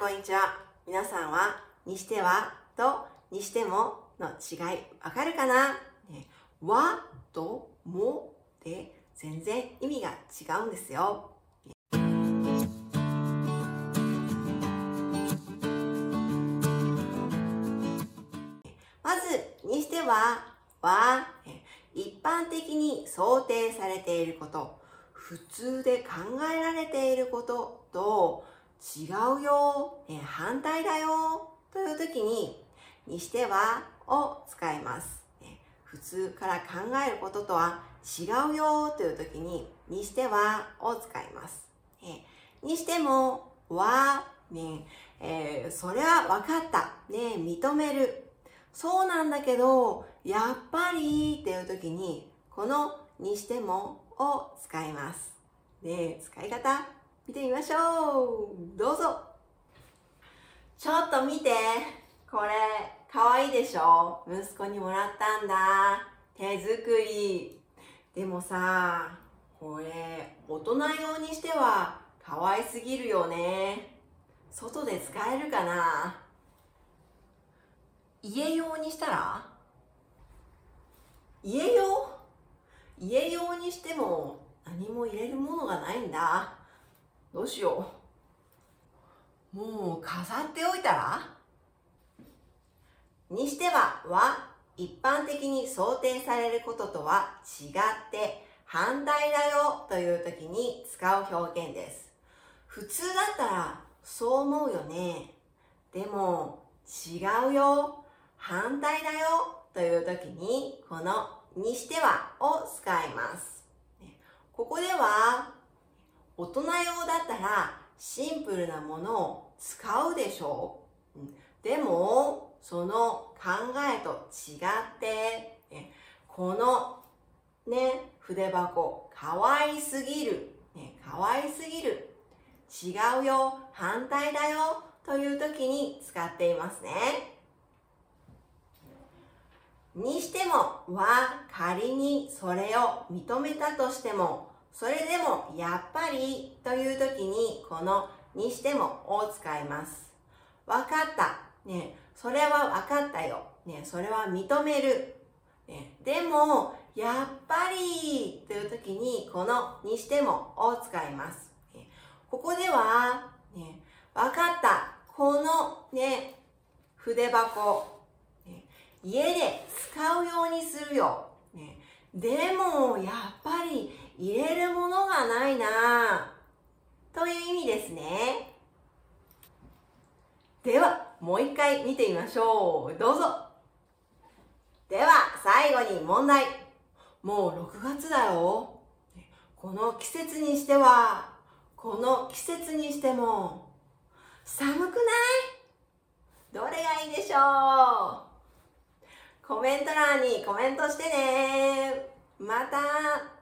こんにちは。皆さんは、にしてはとにしてもの違い、わかるかな、ね、わともで全然意味が違うんですよ。まず、にしては、は、一般的に想定されていること、普通で考えられていることと違うよ、反対だよという時に、にしてはを使います。普通から考えることとは違うよという時に、にしてはを使います。にしても、は、ね、えー、それは分かった。ね、認める。そうなんだけど、やっぱりっていう時に、このにしてもを使います。で、使い方見てみましょう。どうぞ。ちょっと見て。これ、かわいいでしょ？息子にもらったんだ。手作り。でもさ、これ、大人用にしては可愛すぎるよね。外で使えるかな？家用にしたら？家用？家用にしても何も入れるものがないんだ。どうしよう。もう飾っておいたら？にしては、は、一般的に想定されることとは違って反対だよという時に使う表現です。普通だったらそう思うよね。でも違うよ。反対だよという時にこのにしてはを使います。ここでは大人用だったらシンプルなものを使うでしょう。でもその考えと違って、このね、筆箱、かわいすぎる、ね、かわいすぎる、違うよ、反対だよ、という時に使っていますね。にしてもは仮にそれを認めたとしても、それでもやっぱりという時にこのにしてもを使います。わかった。ね、それは分かったよ。ね、それは認める。ね、でも、やっぱりという時に、このにしてもを使います。ね、ここでは、ね、分かった。このね、筆箱、ね、家で使うようにするよ。ね、でも、やっぱり入れるものがないなという意味ですね。では、もう一回見てみましょう。どうぞ。では、最後に問題。もう6月だよ。この季節にしては、この季節にしても、寒くない？どれがいいでしょう？コメント欄にコメントしてね。また